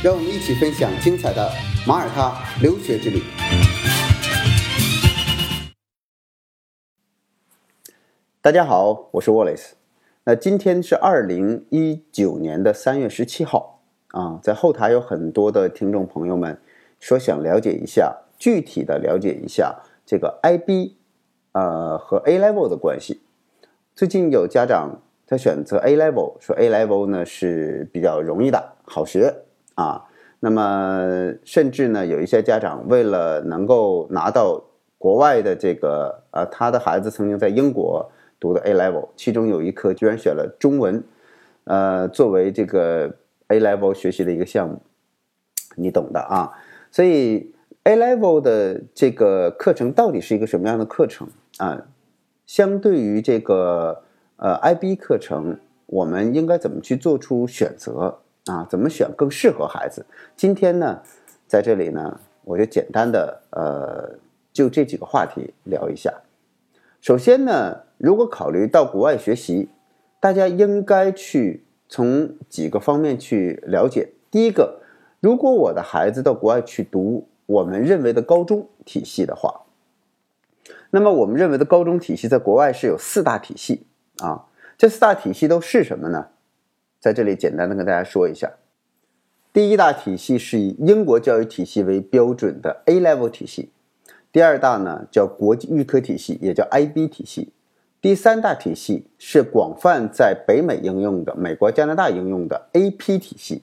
让我们一起分享精彩的马耳他留学之旅。大家好，我是 Wallace。那今天是二零一九年的三月十七号啊，在后台有很多的听众朋友们说想了解一下，具体的了解一下这个 IB。呃，和 A level 的关系，最近有家长他选择 A level，说 A level 呢是比较容易的，好学啊。那么甚至呢，有一些家长为了能够拿到国外的这个，呃，他的孩子曾经在英国读的 A level，其中有一科居然选了中文，呃，作为这个 A level 学习的一个项目，你懂的啊。所以 A level 的这个课程到底是一个什么样的课程？啊，相对于这个呃 IB 课程，我们应该怎么去做出选择啊？怎么选更适合孩子？今天呢，在这里呢，我就简单的呃，就这几个话题聊一下。首先呢，如果考虑到国外学习，大家应该去从几个方面去了解。第一个，如果我的孩子到国外去读我们认为的高中体系的话。那么我们认为的高中体系在国外是有四大体系啊，这四大体系都是什么呢？在这里简单的跟大家说一下。第一大体系是以英国教育体系为标准的 A Level 体系，第二大呢叫国际预科体系，也叫 IB 体系。第三大体系是广泛在北美应用的美国、加拿大应用的 AP 体系。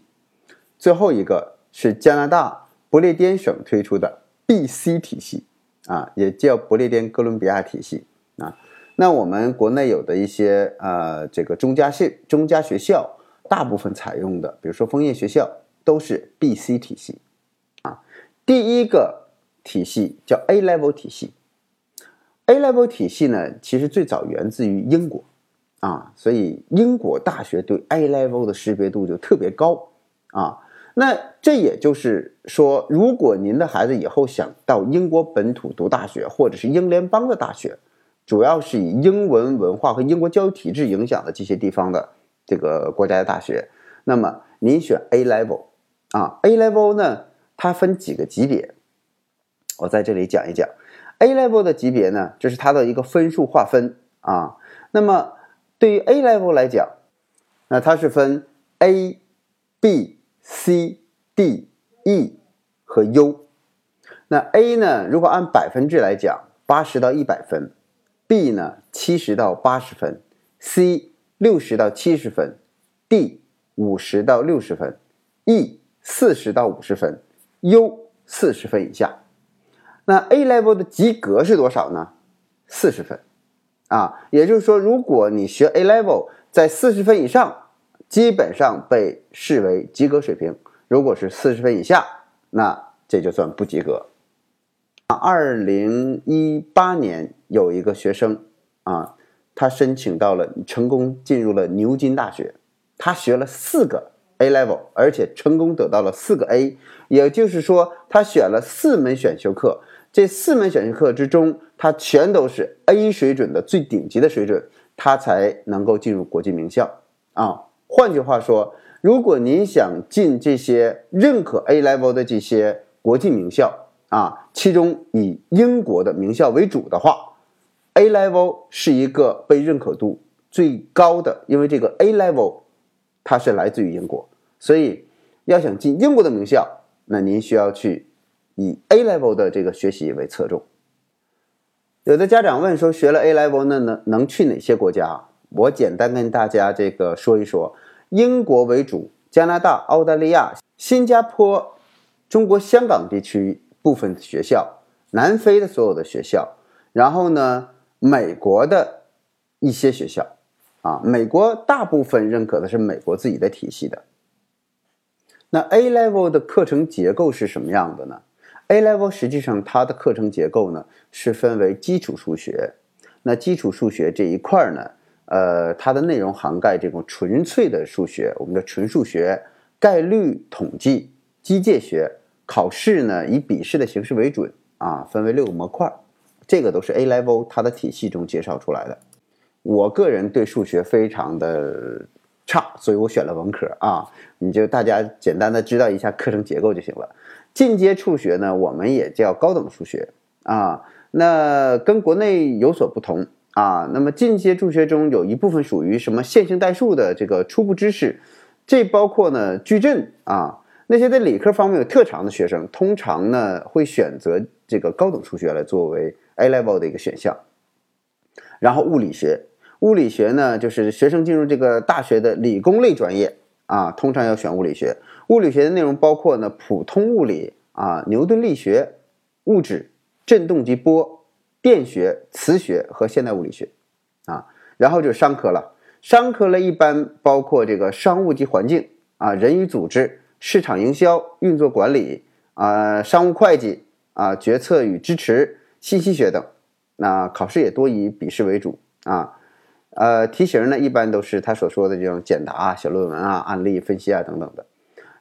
最后一个是加拿大不列颠省推出的 BC 体系。啊，也叫不列颠哥伦比亚体系啊。那我们国内有的一些呃，这个中加系中加学校，大部分采用的，比如说枫叶学校，都是 BC 体系啊。第一个体系叫 A Level 体系，A Level 体系呢，其实最早源自于英国啊，所以英国大学对 A Level 的识别度就特别高啊。那这也就是说，如果您的孩子以后想到英国本土读大学，或者是英联邦的大学，主要是以英文文化和英国教育体制影响的这些地方的这个国家的大学，那么您选 A level 啊，A level 呢，它分几个级别，我在这里讲一讲 A level 的级别呢，这是它的一个分数划分啊。那么对于 A level 来讲，那它是分 A、B。C、D、E 和 U，那 A 呢？如果按百分制来讲，八十到一百分；B 呢，七十到八十分；C 六十到七十分；D 五十到六十分；E 四十到五十分；U 四十分以下。那 A level 的及格是多少呢？四十分啊，也就是说，如果你学 A level 在四十分以上。基本上被视为及格水平，如果是四十分以下，那这就算不及格。二零一八年有一个学生啊，他申请到了，成功进入了牛津大学，他学了四个 A level，而且成功得到了四个 A，也就是说，他选了四门选修课，这四门选修课之中，他全都是 A 水准的最顶级的水准，他才能够进入国际名校啊。换句话说，如果您想进这些认可 A level 的这些国际名校啊，其中以英国的名校为主的话，A level 是一个被认可度最高的，因为这个 A level 它是来自于英国，所以要想进英国的名校，那您需要去以 A level 的这个学习为侧重。有的家长问说，学了 A level 那能能去哪些国家？我简单跟大家这个说一说，英国为主，加拿大、澳大利亚、新加坡、中国香港地区部分学校，南非的所有的学校，然后呢，美国的一些学校，啊，美国大部分认可的是美国自己的体系的。那 A level 的课程结构是什么样的呢？A level 实际上它的课程结构呢是分为基础数学，那基础数学这一块呢，呃，它的内容涵盖这种纯粹的数学，我们的纯数学、概率统计、机械学，考试呢以笔试的形式为准啊，分为六个模块，这个都是 A level 它的体系中介绍出来的。我个人对数学非常的差，所以我选了文科啊。你就大家简单的知道一下课程结构就行了。进阶数学呢，我们也叫高等数学啊。那跟国内有所不同啊。那么进阶数学中有一部分属于什么线性代数的这个初步知识，这包括呢矩阵啊。那些在理科方面有特长的学生，通常呢会选择这个高等数学来作为 A level 的一个选项。然后物理学。物理学呢，就是学生进入这个大学的理工类专业啊，通常要选物理学。物理学的内容包括呢，普通物理啊，牛顿力学、物质、振动及波、电学、磁学和现代物理学啊。然后就是商科了，商科类一般包括这个商务及环境啊，人与组织、市场营销、运作管理啊，商务会计啊，决策与支持、信息学等。那考试也多以笔试为主啊。呃，题型呢一般都是他所说的这种简答啊、小论文啊、案例分析啊等等的。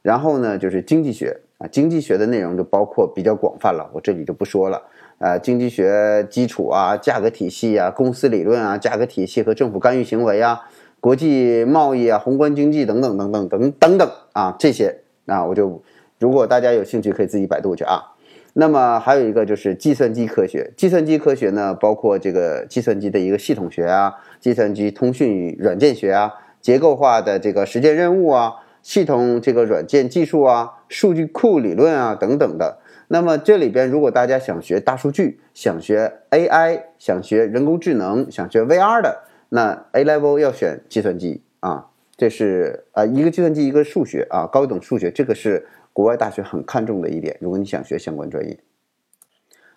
然后呢，就是经济学啊，经济学的内容就包括比较广泛了，我这里就不说了。呃，经济学基础啊、价格体系啊、公司理论啊、价格体系和政府干预行为啊、国际贸易啊、宏观经济等等等等等等等啊，这些啊，我就如果大家有兴趣可以自己百度去啊。那么还有一个就是计算机科学，计算机科学呢，包括这个计算机的一个系统学啊，计算机通讯与软件学啊，结构化的这个实践任务啊，系统这个软件技术啊，数据库理论啊等等的。那么这里边如果大家想学大数据，想学 AI，想学人工智能，想学 VR 的，那 A level 要选计算机啊，这是啊一个计算机一个数学啊，高等数学，这个是。国外大学很看重的一点，如果你想学相关专业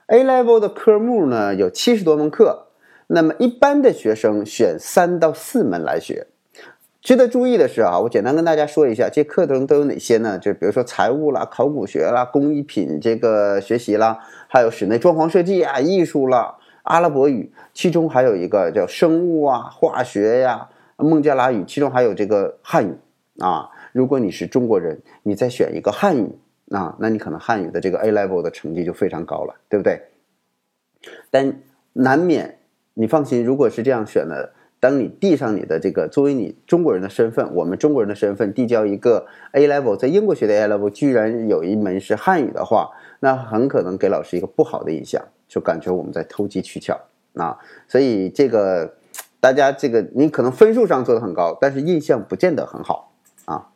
，A level 的科目呢有七十多门课，那么一般的学生选三到四门来学。值得注意的是啊，我简单跟大家说一下，这课程都有哪些呢？就比如说财务啦、考古学啦、工艺品这个学习啦，还有室内装潢设计啊、艺术啦、阿拉伯语，其中还有一个叫生物啊、化学呀、孟加拉语，其中还有这个汉语啊。如果你是中国人，你再选一个汉语啊，那你可能汉语的这个 A level 的成绩就非常高了，对不对？但难免，你放心，如果是这样选的，当你递上你的这个作为你中国人的身份，我们中国人的身份递交一个 A level，在英国学的 A level 居然有一门是汉语的话，那很可能给老师一个不好的印象，就感觉我们在投机取巧啊。所以这个大家这个你可能分数上做的很高，但是印象不见得很好啊。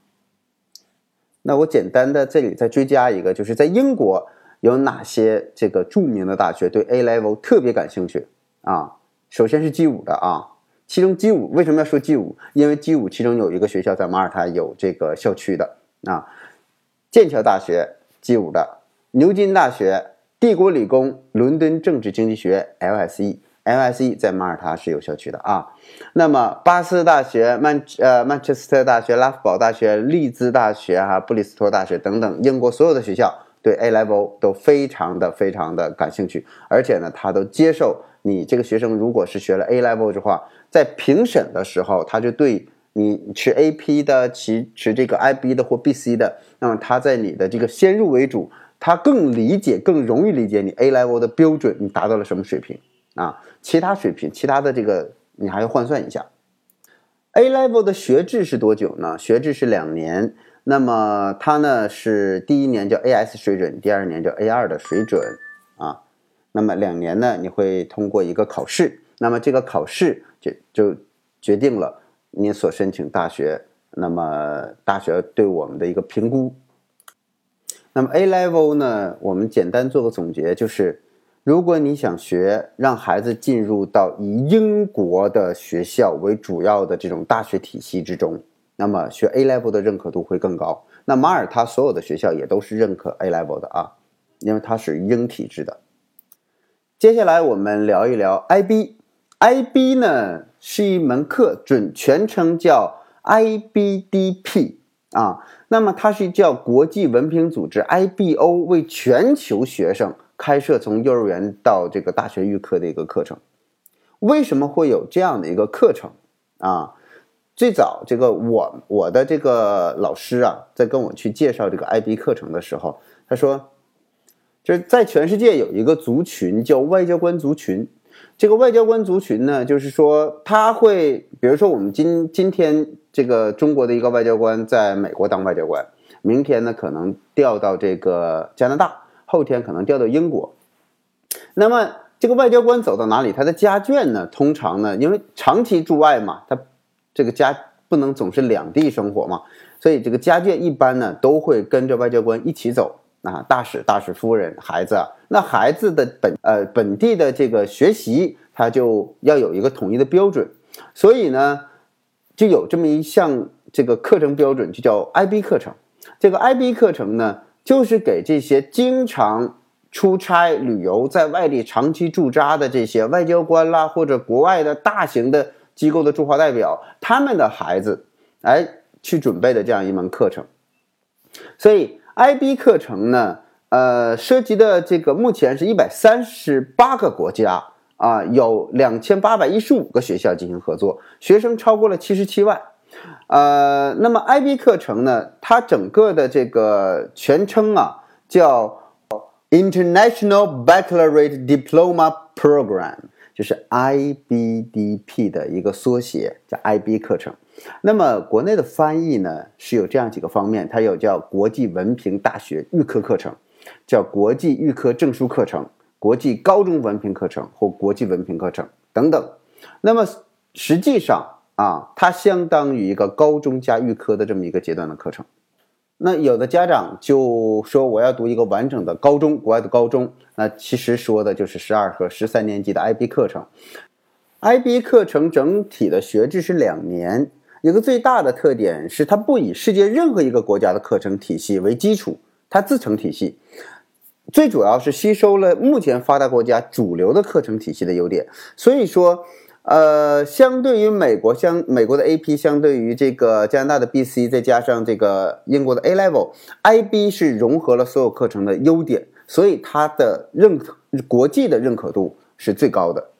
那我简单的这里再追加一个，就是在英国有哪些这个著名的大学对 A level 特别感兴趣啊？首先是 G 五的啊，其中 G 五为什么要说 G 五？因为 G 五其中有一个学校在马耳他有这个校区的啊，剑桥大学 G 五的，牛津大学、帝国理工、伦敦政治经济学 LSE。LSE 在马耳他是有校区的啊，那么巴斯大学、曼呃曼彻斯特大学、拉夫堡大学、利兹大学哈、布里斯托大学等等，英国所有的学校对 A level 都非常的非常的感兴趣，而且呢，他都接受你这个学生如果是学了 A level 的话，在评审的时候，他就对你持 AP 的、持持这个 IB 的或 BC 的，那么他在你的这个先入为主，他更理解、更容易理解你 A level 的标准，你达到了什么水平。啊，其他水平，其他的这个你还要换算一下。A level 的学制是多久呢？学制是两年。那么它呢是第一年叫 AS 水准，第二年叫 A 二的水准啊。那么两年呢，你会通过一个考试。那么这个考试就就决定了你所申请大学，那么大学对我们的一个评估。那么 A level 呢，我们简单做个总结，就是。如果你想学让孩子进入到以英国的学校为主要的这种大学体系之中，那么学 A level 的认可度会更高。那马耳他所有的学校也都是认可 A level 的啊，因为它是英体制的。接下来我们聊一聊 IB，IB 呢是一门课，准全称叫 IBDP 啊。那么它是叫国际文凭组织 IBO 为全球学生开设从幼儿园到这个大学预科的一个课程。为什么会有这样的一个课程啊？最早这个我我的这个老师啊，在跟我去介绍这个 IB 课程的时候，他说，就是在全世界有一个族群叫外交官族群。这个外交官族群呢，就是说他会，比如说我们今今天这个中国的一个外交官在美国当外交官，明天呢可能调到这个加拿大，后天可能调到英国。那么这个外交官走到哪里，他的家眷呢，通常呢，因为长期驻外嘛，他。这个家不能总是两地生活嘛，所以这个家眷一般呢都会跟着外交官一起走啊，大使、大使夫人、孩子，那孩子的本呃本地的这个学习，他就要有一个统一的标准，所以呢，就有这么一项这个课程标准，就叫 IB 课程。这个 IB 课程呢，就是给这些经常出差旅游在外地长期驻扎的这些外交官啦，或者国外的大型的。机构的驻华代表，他们的孩子，哎，去准备的这样一门课程，所以 IB 课程呢，呃，涉及的这个目前是一百三十八个国家啊，有两千八百一十五个学校进行合作，学生超过了七十七万，呃，那么 IB 课程呢，它整个的这个全称啊，叫 International Baccalaureate Diploma Program。就是 IBDP 的一个缩写，叫 IB 课程。那么国内的翻译呢，是有这样几个方面，它有叫国际文凭大学预科课程，叫国际预科证书课程，国际高中文凭课程或国际文凭课程等等。那么实际上啊，它相当于一个高中加预科的这么一个阶段的课程。那有的家长就说我要读一个完整的高中，国外的高中。那其实说的就是十二和十三年级的 IB 课程。IB 课程整体的学制是两年，一个最大的特点是它不以世界任何一个国家的课程体系为基础，它自成体系。最主要是吸收了目前发达国家主流的课程体系的优点，所以说。呃，相对于美国相美国的 AP，相对于这个加拿大的 BC，再加上这个英国的 A Level，IB 是融合了所有课程的优点，所以它的认可国际的认可度是最高的。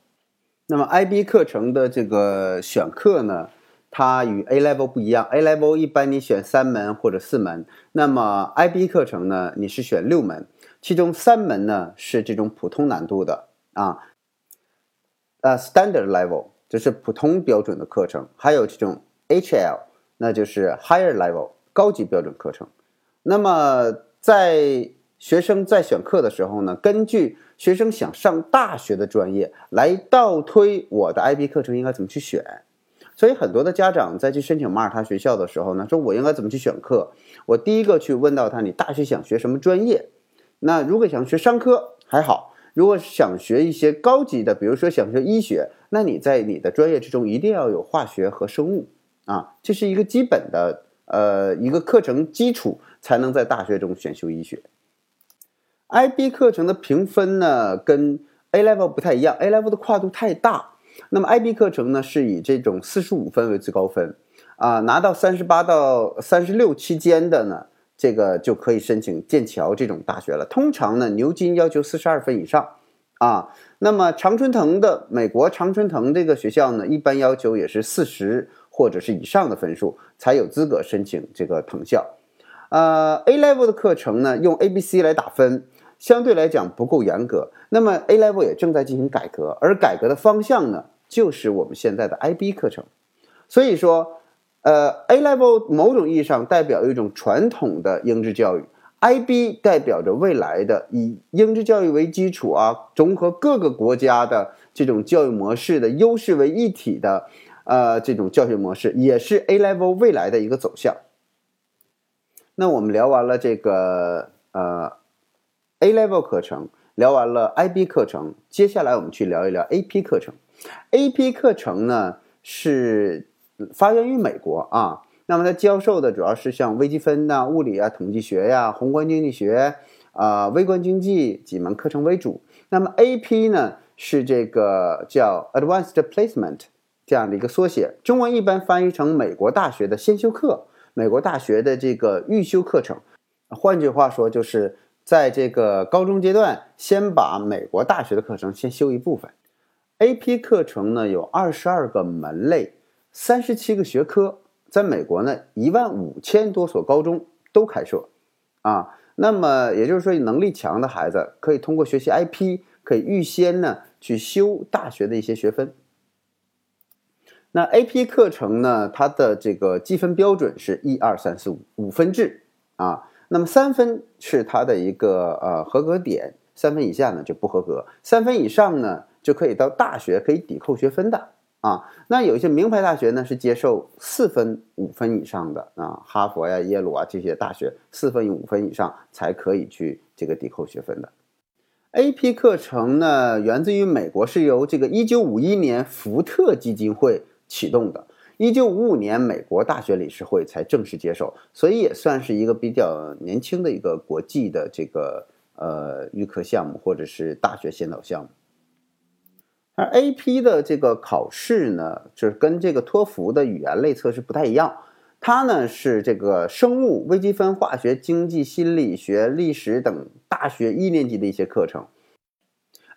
那么 IB 课程的这个选课呢，它与 A Level 不一样，A Level 一般你选三门或者四门，那么 IB 课程呢，你是选六门，其中三门呢是这种普通难度的啊。呃，standard level 就是普通标准的课程，还有这种 HL，那就是 higher level 高级标准课程。那么在学生在选课的时候呢，根据学生想上大学的专业来倒推我的 IB 课程应该怎么去选。所以很多的家长在去申请马耳他学校的时候呢，说我应该怎么去选课？我第一个去问到他，你大学想学什么专业？那如果想学商科还好。如果想学一些高级的，比如说想学医学，那你在你的专业之中一定要有化学和生物啊，这是一个基本的呃一个课程基础，才能在大学中选修医学。IB 课程的评分呢，跟 A level 不太一样，A level 的跨度太大，那么 IB 课程呢是以这种四十五分为最高分啊，拿到三十八到三十六期间的呢。这个就可以申请剑桥这种大学了。通常呢，牛津要求四十二分以上啊。那么常春藤的美国常春藤这个学校呢，一般要求也是四十或者是以上的分数才有资格申请这个藤校。呃，A level 的课程呢，用 A、B、C 来打分，相对来讲不够严格。那么 A level 也正在进行改革，而改革的方向呢，就是我们现在的 IB 课程。所以说。呃，A level 某种意义上代表一种传统的英制教育，IB 代表着未来的以英制教育为基础啊，综合各个国家的这种教育模式的优势为一体的，呃，这种教学模式也是 A level 未来的一个走向。那我们聊完了这个呃 A level 课程，聊完了 IB 课程，接下来我们去聊一聊 AP 课程。AP 课程呢是。发源于美国啊，那么它教授的主要是像微积分呐、物理啊、统计学呀、宏观经济学啊、微观经济几门课程为主。那么 AP 呢是这个叫 Advanced Placement 这样的一个缩写，中文一般翻译成美国大学的先修课。美国大学的这个预修课程。换句话说，就是在这个高中阶段，先把美国大学的课程先修一部分。AP 课程呢有二十二个门类，三十七个学科，在美国呢一万五千多所高中都开设啊。那么也就是说，能力强的孩子可以通过学习 IP，可以预先呢去修大学的一些学分。那 AP 课程呢，它的这个计分标准是一二三四五五分制啊。那么三分是它的一个呃合格点，三分以下呢就不合格，三分以上呢就可以到大学可以抵扣学分的。啊，那有一些名牌大学呢是接受四分五分以上的啊，哈佛呀、耶鲁啊这些大学四分五分以上才可以去这个抵扣学分的。AP 课程呢源自于美国，是由这个一九五一年福特基金会启动的，一九五五年美国大学理事会才正式接受，所以也算是一个比较年轻的一个国际的这个呃预科项目或者是大学先导项目。而 AP 的这个考试呢，就是跟这个托福的语言类测试不太一样。它呢是这个生物、微积分、化学、经济、心理学、历史等大学一年级的一些课程。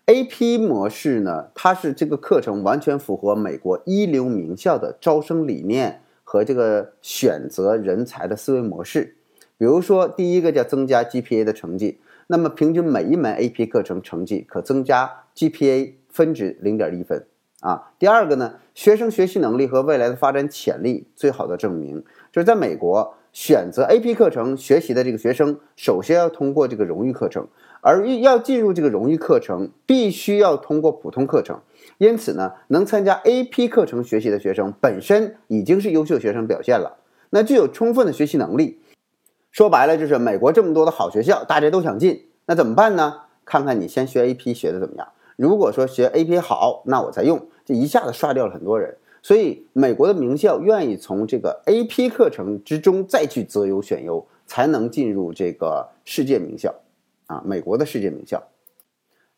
AP 模式呢，它是这个课程完全符合美国一流名校的招生理念和这个选择人才的思维模式。比如说，第一个叫增加 GPA 的成绩，那么平均每一门 AP 课程成绩可增加 GPA。分值零点一分啊。第二个呢，学生学习能力和未来的发展潜力最好的证明，就是在美国选择 AP 课程学习的这个学生，首先要通过这个荣誉课程，而要进入这个荣誉课程，必须要通过普通课程。因此呢，能参加 AP 课程学习的学生本身已经是优秀学生表现了，那具有充分的学习能力。说白了就是美国这么多的好学校，大家都想进，那怎么办呢？看看你先学 AP 学的怎么样。如果说学 AP 好，那我再用，这一下子刷掉了很多人。所以美国的名校愿意从这个 AP 课程之中再去择优选优，才能进入这个世界名校，啊，美国的世界名校。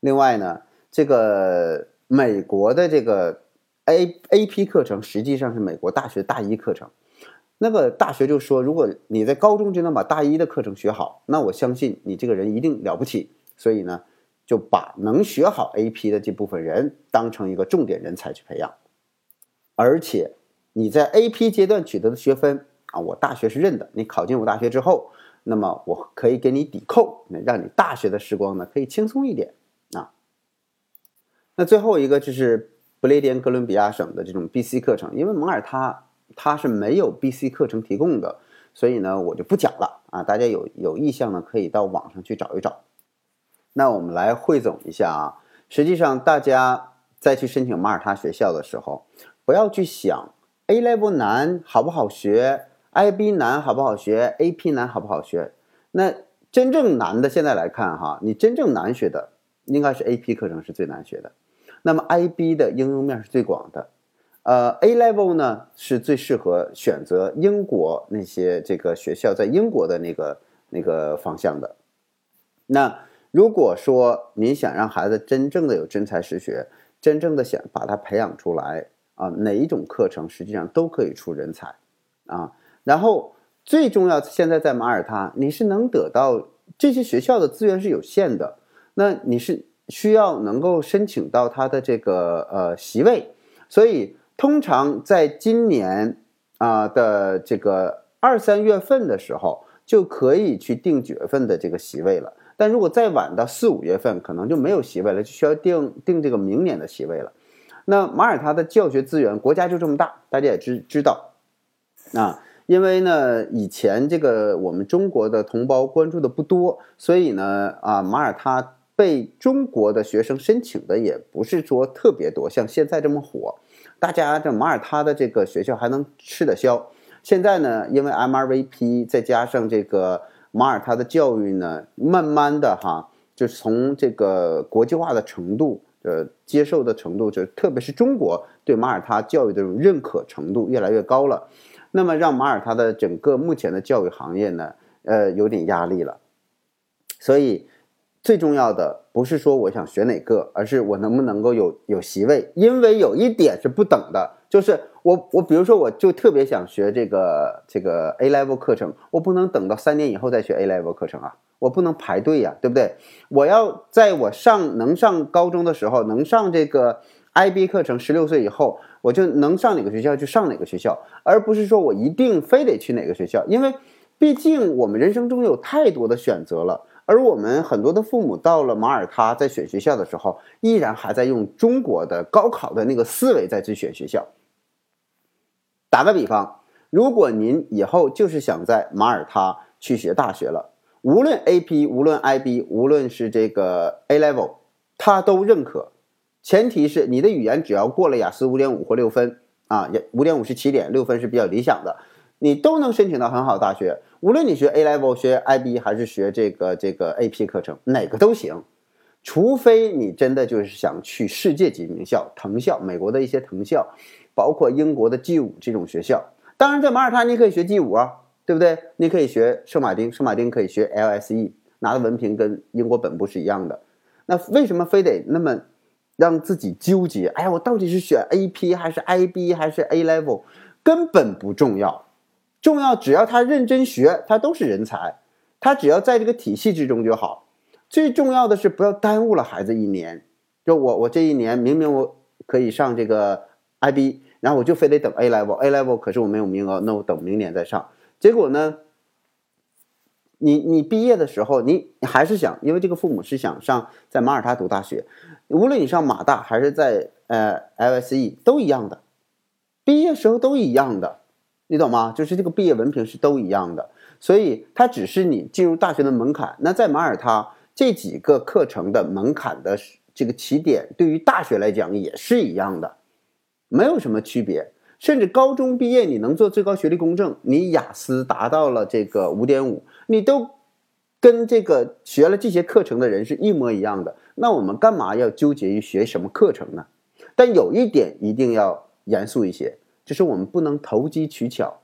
另外呢，这个美国的这个 A AP 课程实际上是美国大学大一课程。那个大学就说，如果你在高中就能把大一的课程学好，那我相信你这个人一定了不起。所以呢。就把能学好 AP 的这部分人当成一个重点人才去培养，而且你在 AP 阶段取得的学分啊，我大学是认的。你考进我大学之后，那么我可以给你抵扣，让你大学的时光呢可以轻松一点啊。那最后一个就是不列颠哥伦比亚省的这种 BC 课程，因为蒙尔他他是没有 BC 课程提供的，所以呢我就不讲了啊。大家有有意向呢，可以到网上去找一找。那我们来汇总一下啊，实际上大家在去申请马耳他学校的时候，不要去想 A level 难好不好学，IB 难好不好学，AP 难好不好学。那真正难的，现在来看哈，你真正难学的应该是 AP 课程是最难学的。那么 IB 的应用面是最广的，呃，A level 呢是最适合选择英国那些这个学校在英国的那个那个方向的。那如果说你想让孩子真正的有真才实学，真正的想把他培养出来啊，哪一种课程实际上都可以出人才啊。然后最重要，现在在马耳他，你是能得到这些学校的资源是有限的，那你是需要能够申请到他的这个呃席位，所以通常在今年啊的这个二三月份的时候，就可以去定九月份的这个席位了。但如果再晚到四五月份，可能就没有席位了，就需要定定这个明年的席位了。那马耳他的教学资源，国家就这么大，大家也知知道啊。因为呢，以前这个我们中国的同胞关注的不多，所以呢，啊，马耳他被中国的学生申请的也不是说特别多，像现在这么火。大家这马耳他的这个学校还能吃得消。现在呢，因为 MRVP 再加上这个。马耳他的教育呢，慢慢的哈，就是从这个国际化的程度，呃，接受的程度，就特别是中国对马耳他教育的这种认可程度越来越高了，那么让马耳他的整个目前的教育行业呢，呃，有点压力了。所以，最重要的不是说我想学哪个，而是我能不能够有有席位。因为有一点是不等的，就是我我比如说我就特别想学这个这个 A level 课程，我不能等到三年以后再学 A level 课程啊，我不能排队呀，对不对？我要在我上能上高中的时候，能上这个 IB 课程，十六岁以后我就能上哪个学校就上哪个学校，而不是说我一定非得去哪个学校，因为毕竟我们人生中有太多的选择了。而我们很多的父母到了马耳他，在选学校的时候，依然还在用中国的高考的那个思维在去选学校。打个比方，如果您以后就是想在马耳他去学大学了，无论 AP，无论 IB，无论是这个 A Level，他都认可，前提是你的语言只要过了雅思五点五或六分啊，五点五是起点，六分是比较理想的。你都能申请到很好的大学，无论你学 A level、学 IB 还是学这个这个 AP 课程，哪个都行，除非你真的就是想去世界级名校、藤校，美国的一些藤校，包括英国的 G 五这种学校。当然，在马耳他你可以学 G 五啊，对不对？你可以学圣马丁，圣马丁可以学 LSE，拿的文凭跟英国本部是一样的。那为什么非得那么让自己纠结？哎呀，我到底是选 AP 还是 IB 还是 A level？根本不重要。重要，只要他认真学，他都是人才。他只要在这个体系之中就好。最重要的是不要耽误了孩子一年。就我，我这一年明明我可以上这个 IB，然后我就非得等 A level，A level 可是我没有名额，那我等明年再上。结果呢，你你毕业的时候，你你还是想，因为这个父母是想上在马耳他读大学，无论你上马大还是在呃 LSE 都一样的，毕业时候都一样的。你懂吗？就是这个毕业文凭是都一样的，所以它只是你进入大学的门槛。那在马耳他这几个课程的门槛的这个起点，对于大学来讲也是一样的，没有什么区别。甚至高中毕业你能做最高学历公证，你雅思达到了这个五点五，你都跟这个学了这些课程的人是一模一样的。那我们干嘛要纠结于学什么课程呢？但有一点一定要严肃一些。就是我们不能投机取巧。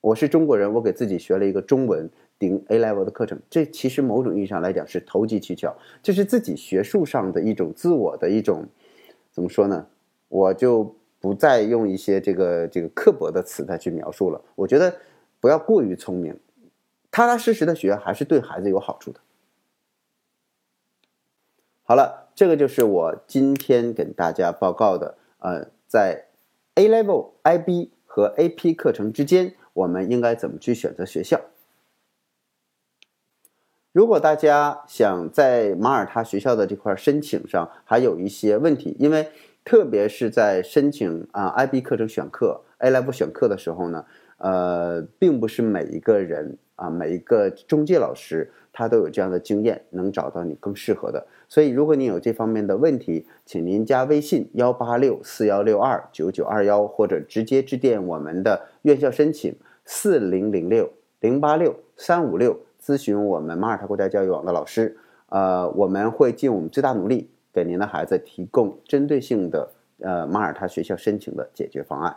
我是中国人，我给自己学了一个中文顶 A level 的课程，这其实某种意义上来讲是投机取巧，这是自己学术上的一种自我的一种，怎么说呢？我就不再用一些这个这个刻薄的词再去描述了。我觉得不要过于聪明，踏踏实实的学还是对孩子有好处的。好了，这个就是我今天给大家报告的，呃，在。A Level、IB 和 AP 课程之间，我们应该怎么去选择学校？如果大家想在马耳他学校的这块申请上还有一些问题，因为特别是在申请啊 IB 课程选课、A Level 选课的时候呢，呃，并不是每一个人啊，每一个中介老师他都有这样的经验，能找到你更适合的。所以，如果您有这方面的问题，请您加微信幺八六四幺六二九九二幺，或者直接致电我们的院校申请四零零六零八六三五六，咨询我们马耳他国家教育网的老师。呃，我们会尽我们最大努力，给您的孩子提供针对性的呃马耳他学校申请的解决方案。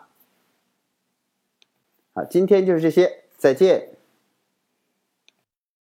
好，今天就是这些，再见。